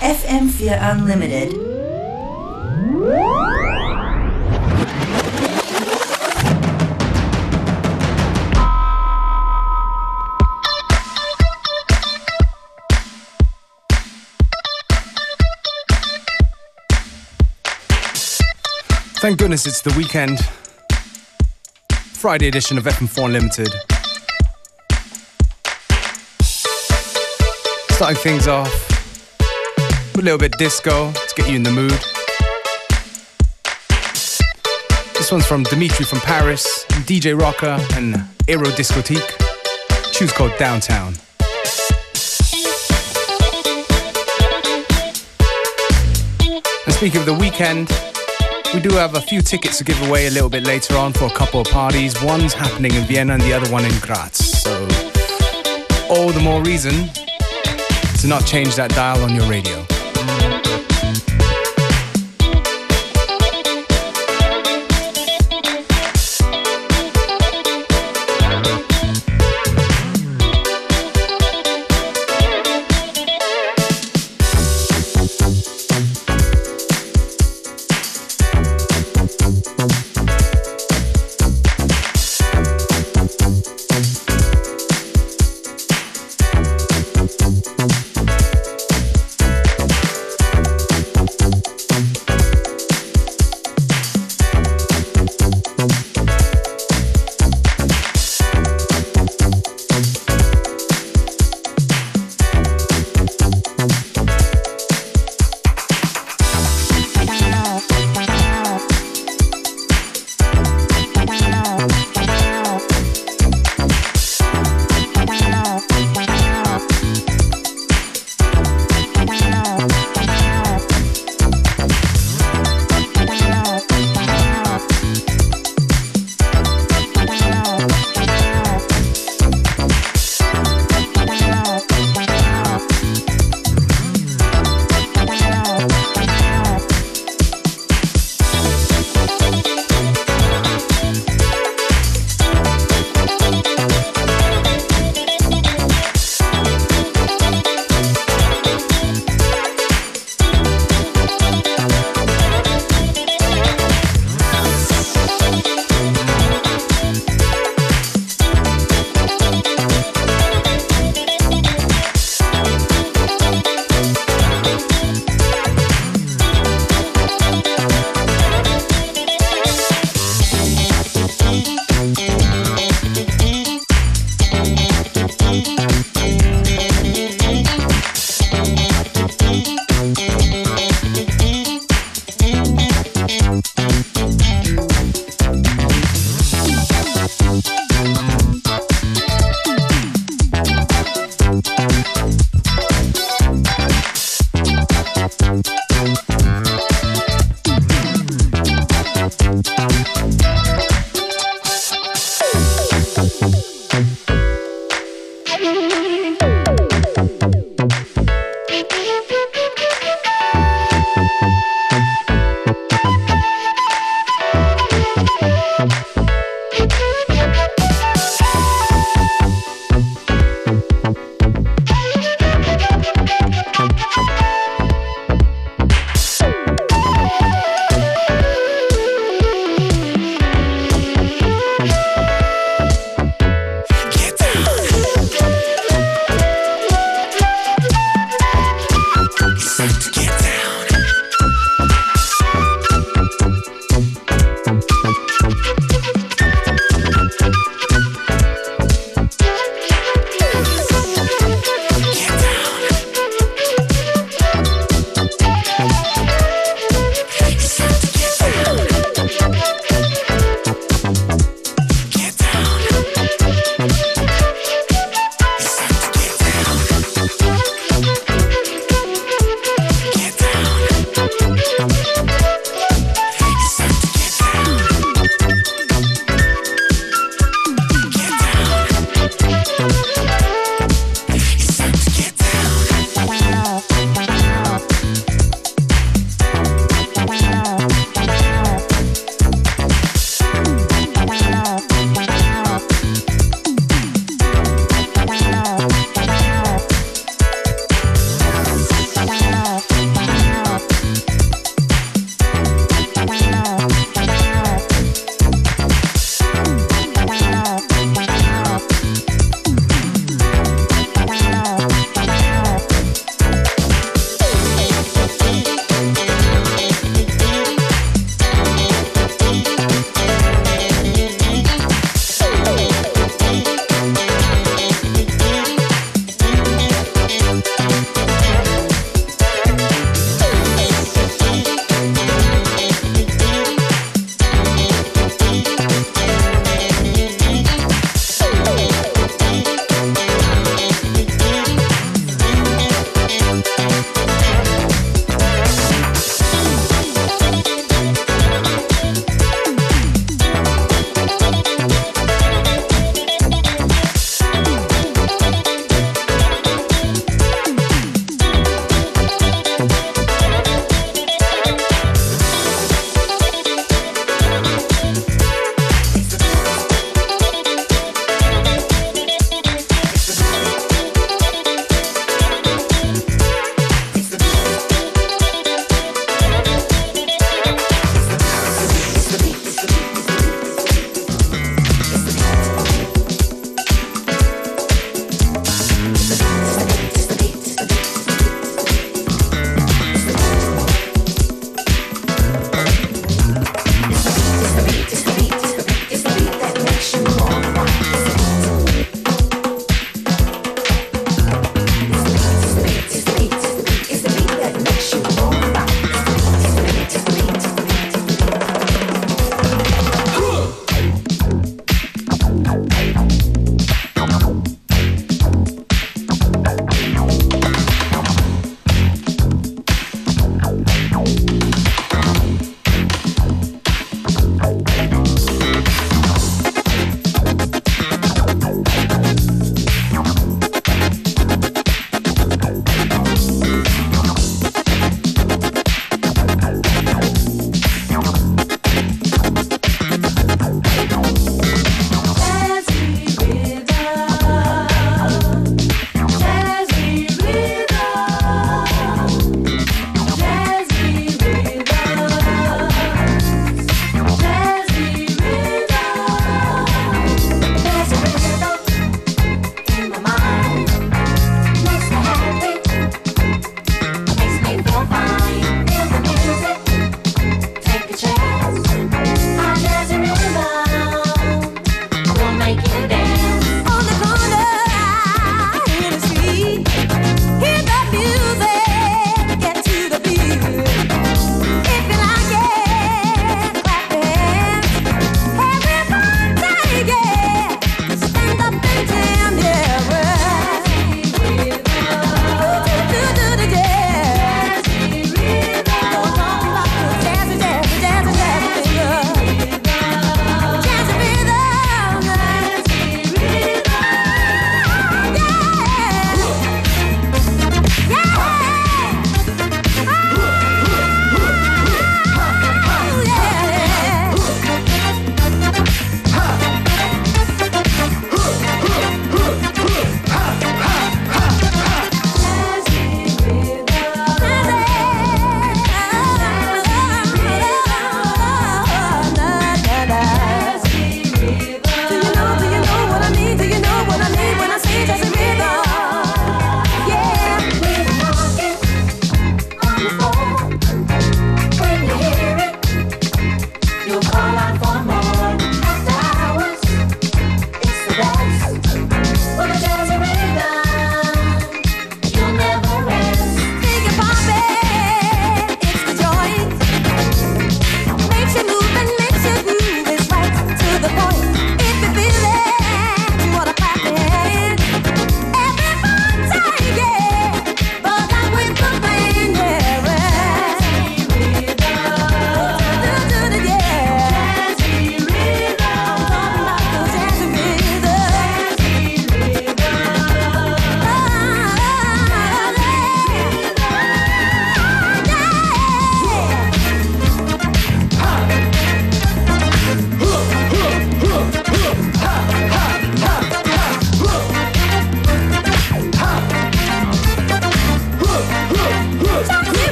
FM4 Unlimited. Thank goodness it's the weekend. Friday edition of FM4 Unlimited. Starting things off a little bit disco to get you in the mood. This one's from Dimitri from Paris, DJ Rocca, and Erodiscotheque. Choose called Downtown. And speaking of the weekend, we do have a few tickets to give away a little bit later on for a couple of parties. One's happening in Vienna and the other one in Graz. So, all the more reason to not change that dial on your radio. Bye.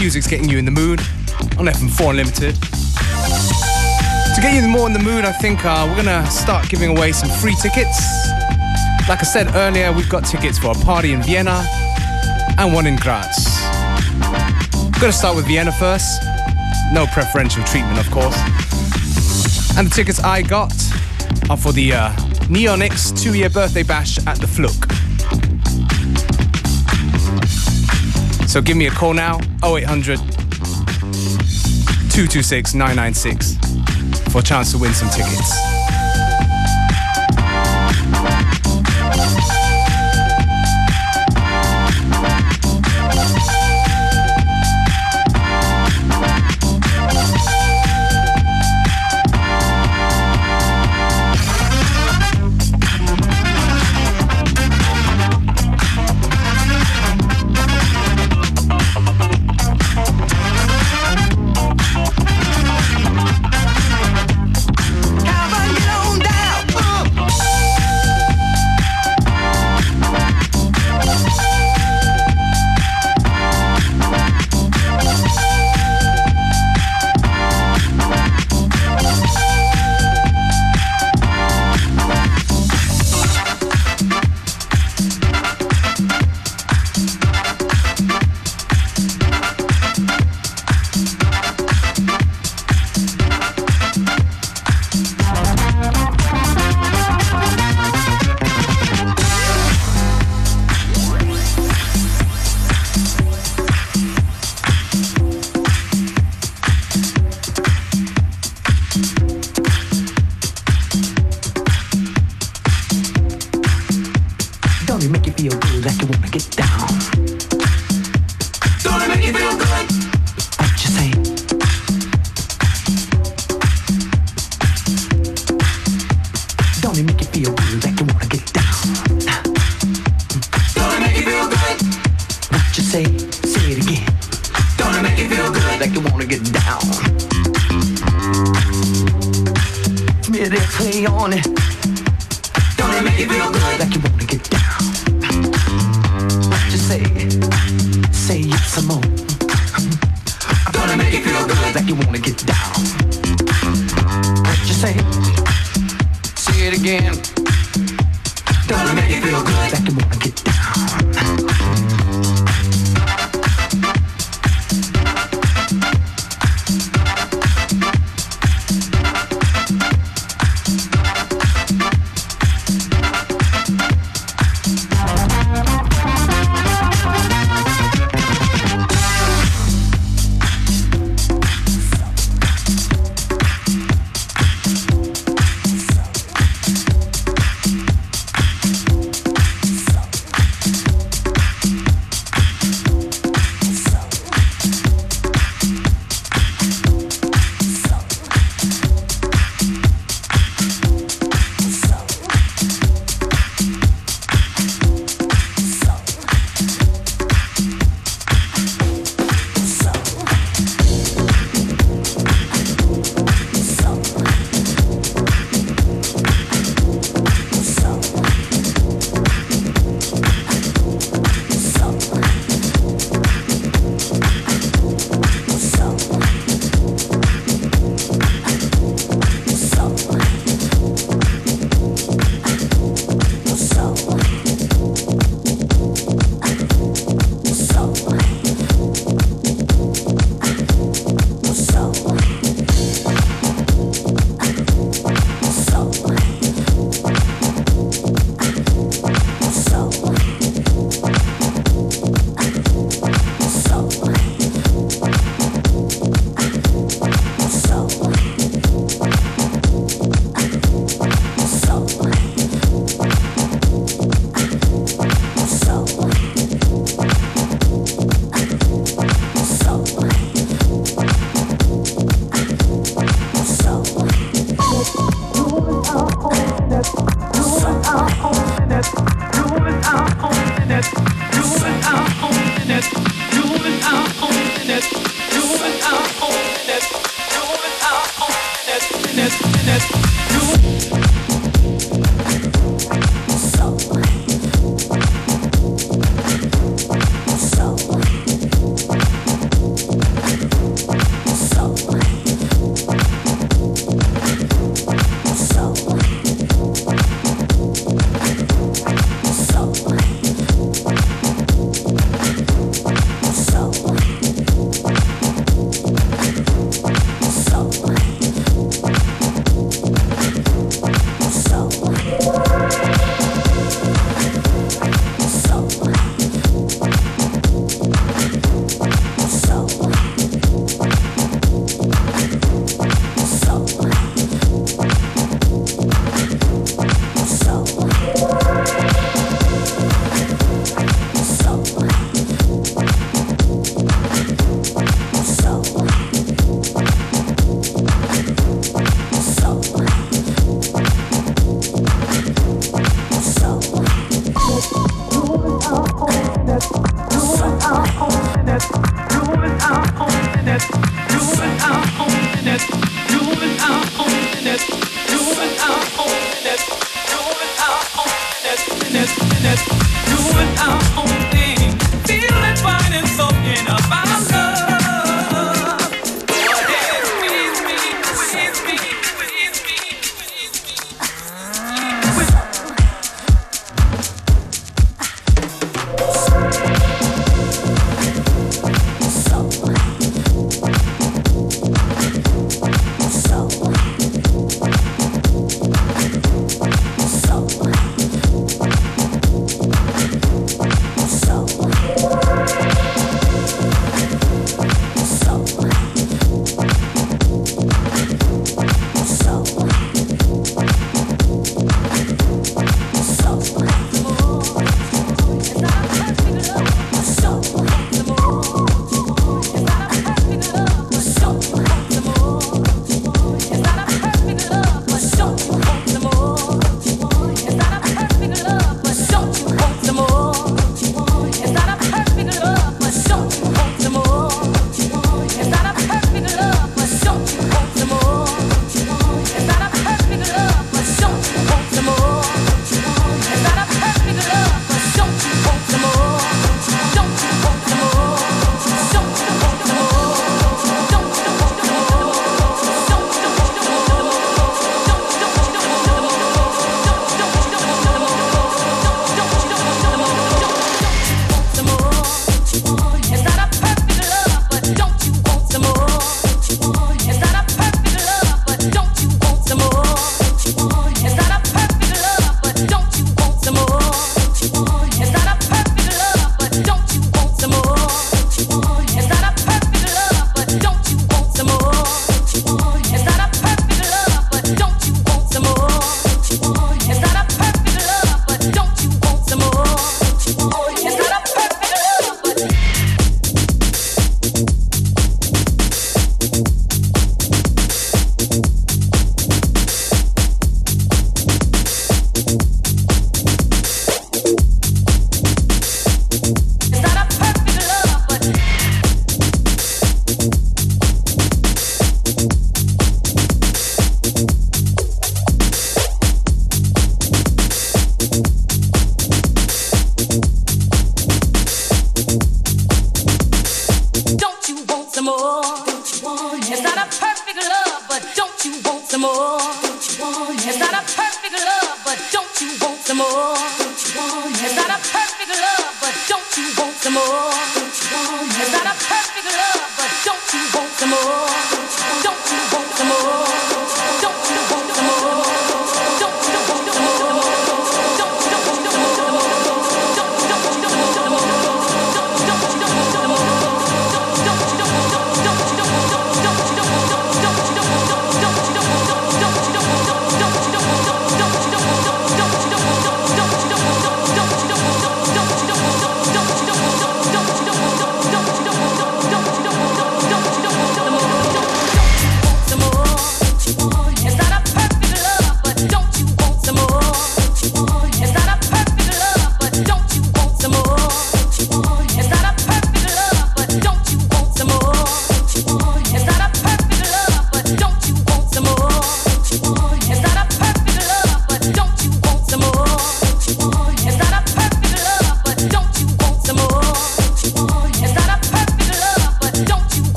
Music's getting you in the mood on FM4 Unlimited. To get you more in the mood, I think uh, we're gonna start giving away some free tickets. Like I said earlier, we've got tickets for a party in Vienna and one in Graz. Gonna start with Vienna first. No preferential treatment, of course. And the tickets I got are for the uh, Neonix two year birthday bash at the Fluke. So give me a call now 0800 226 996 for a chance to win some tickets. You feel good.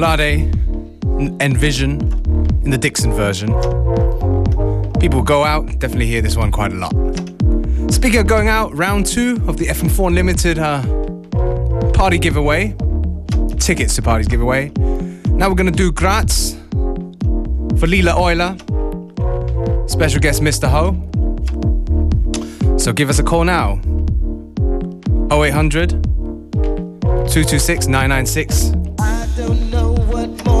Lade, Envision in the Dixon version. People go out, definitely hear this one quite a lot. Speaking of going out, round two of the FM4 Unlimited uh, party giveaway, tickets to parties giveaway. Now we're gonna do Graz for Lila Euler, special guest Mr. Ho. So give us a call now 0800 226 996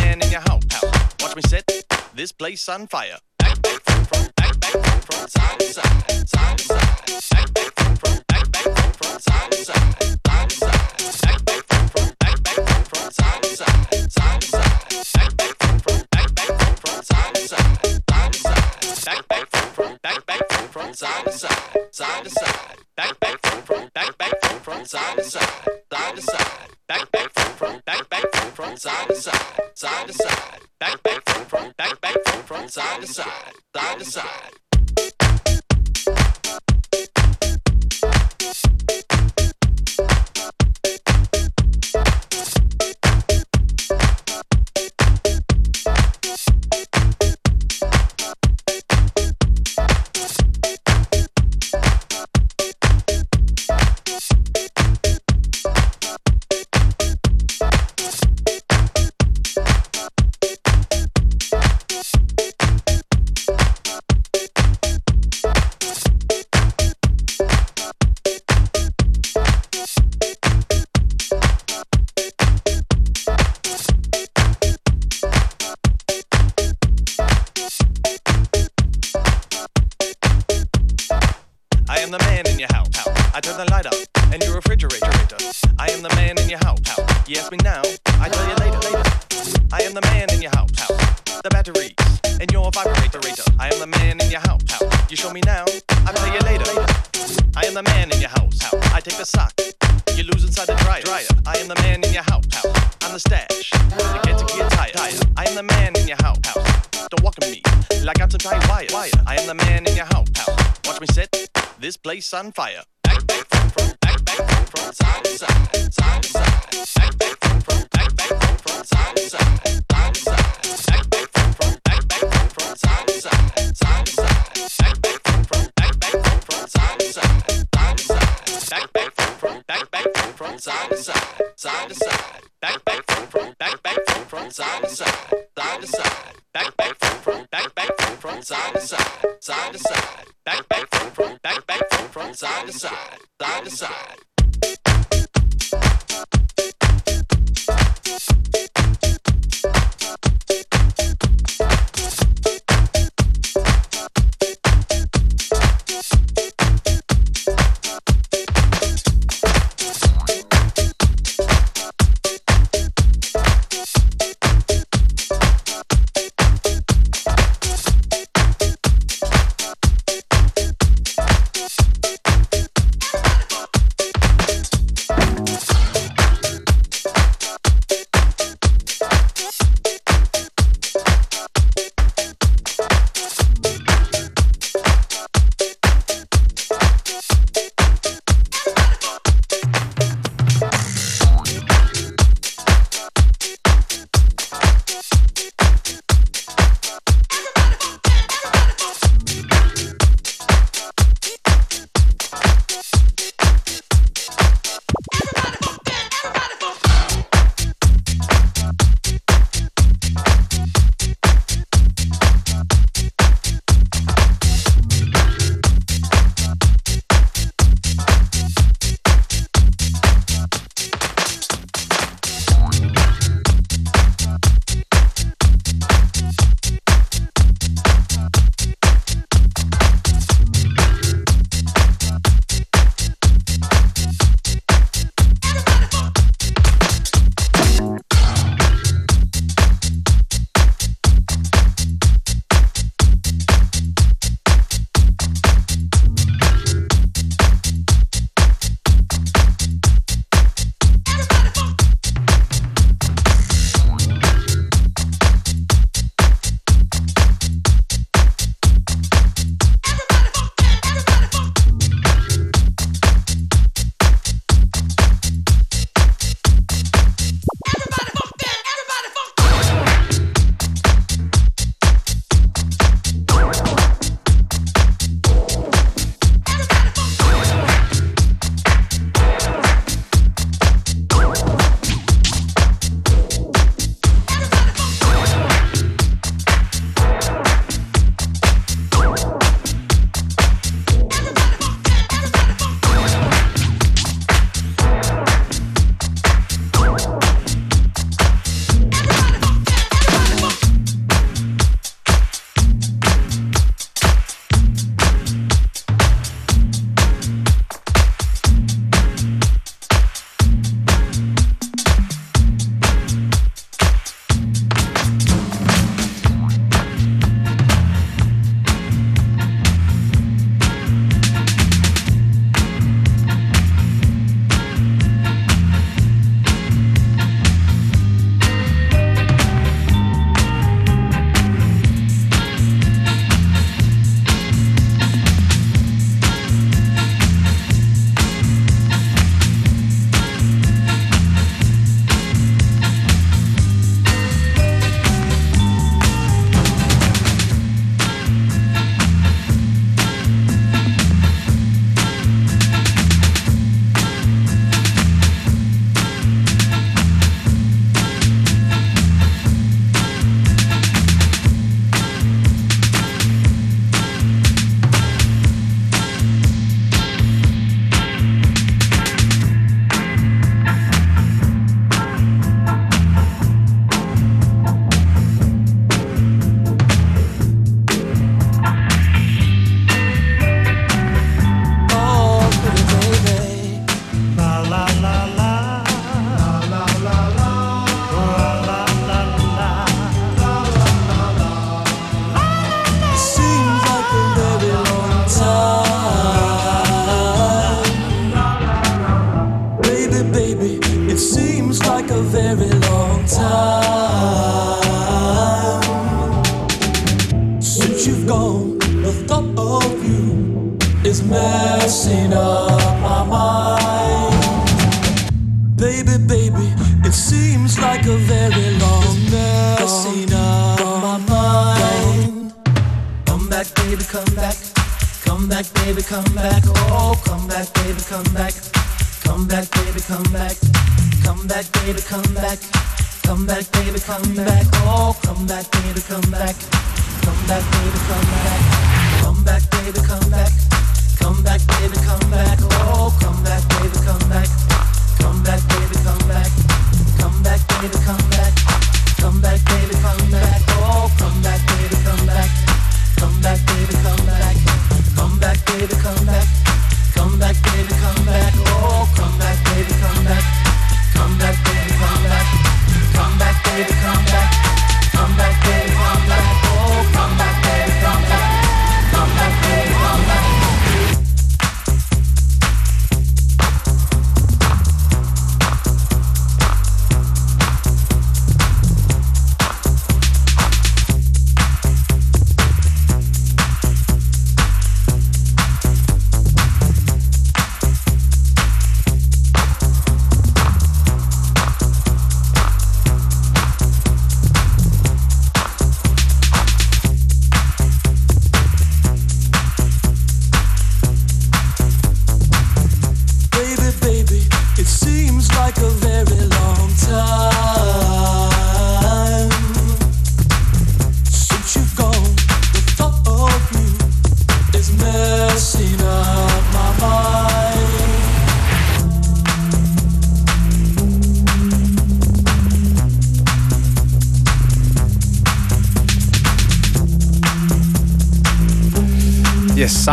man in your house. Watch me set this place on fire. Back, back, from, back, back, side to side, side to side. Back, back, back, back, side to side. like a sock. You lose inside the dryer. dryer. I am the man in your house. house. I'm the stash. You get to get tired. I am the man in your house. house. Don't walk on me like I got some tight wires. wire. I am the man in your house. house. Watch me set this place on fire. Back, back, front, front, back, back, front, front, side, side, side, side.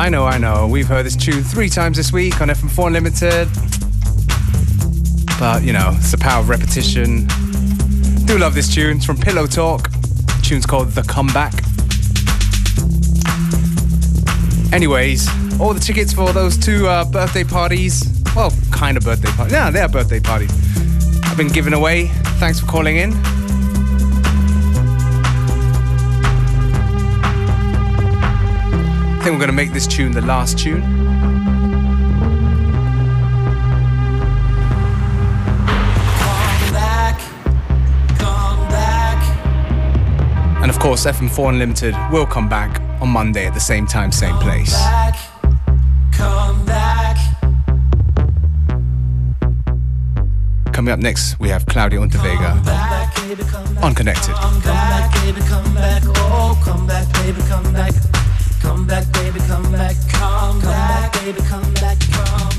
I know, I know. We've heard this tune three times this week on FM4 Unlimited. But, you know, it's the power of repetition. Do love this tune. It's from Pillow Talk. The tune's called The Comeback. Anyways, all the tickets for those two uh, birthday parties, well, kind of birthday parties. Yeah, they're birthday parties. I've been given away. Thanks for calling in. I think we're going to make this tune the last tune. Come back, come back, And of course, FM4 Unlimited will come back on Monday at the same time, same place. back, come back. Coming up next, we have Claudia Unterweger back, baby, come back. on Connected. Baby, come back. Come baby, come back. Come back, baby, come back. Come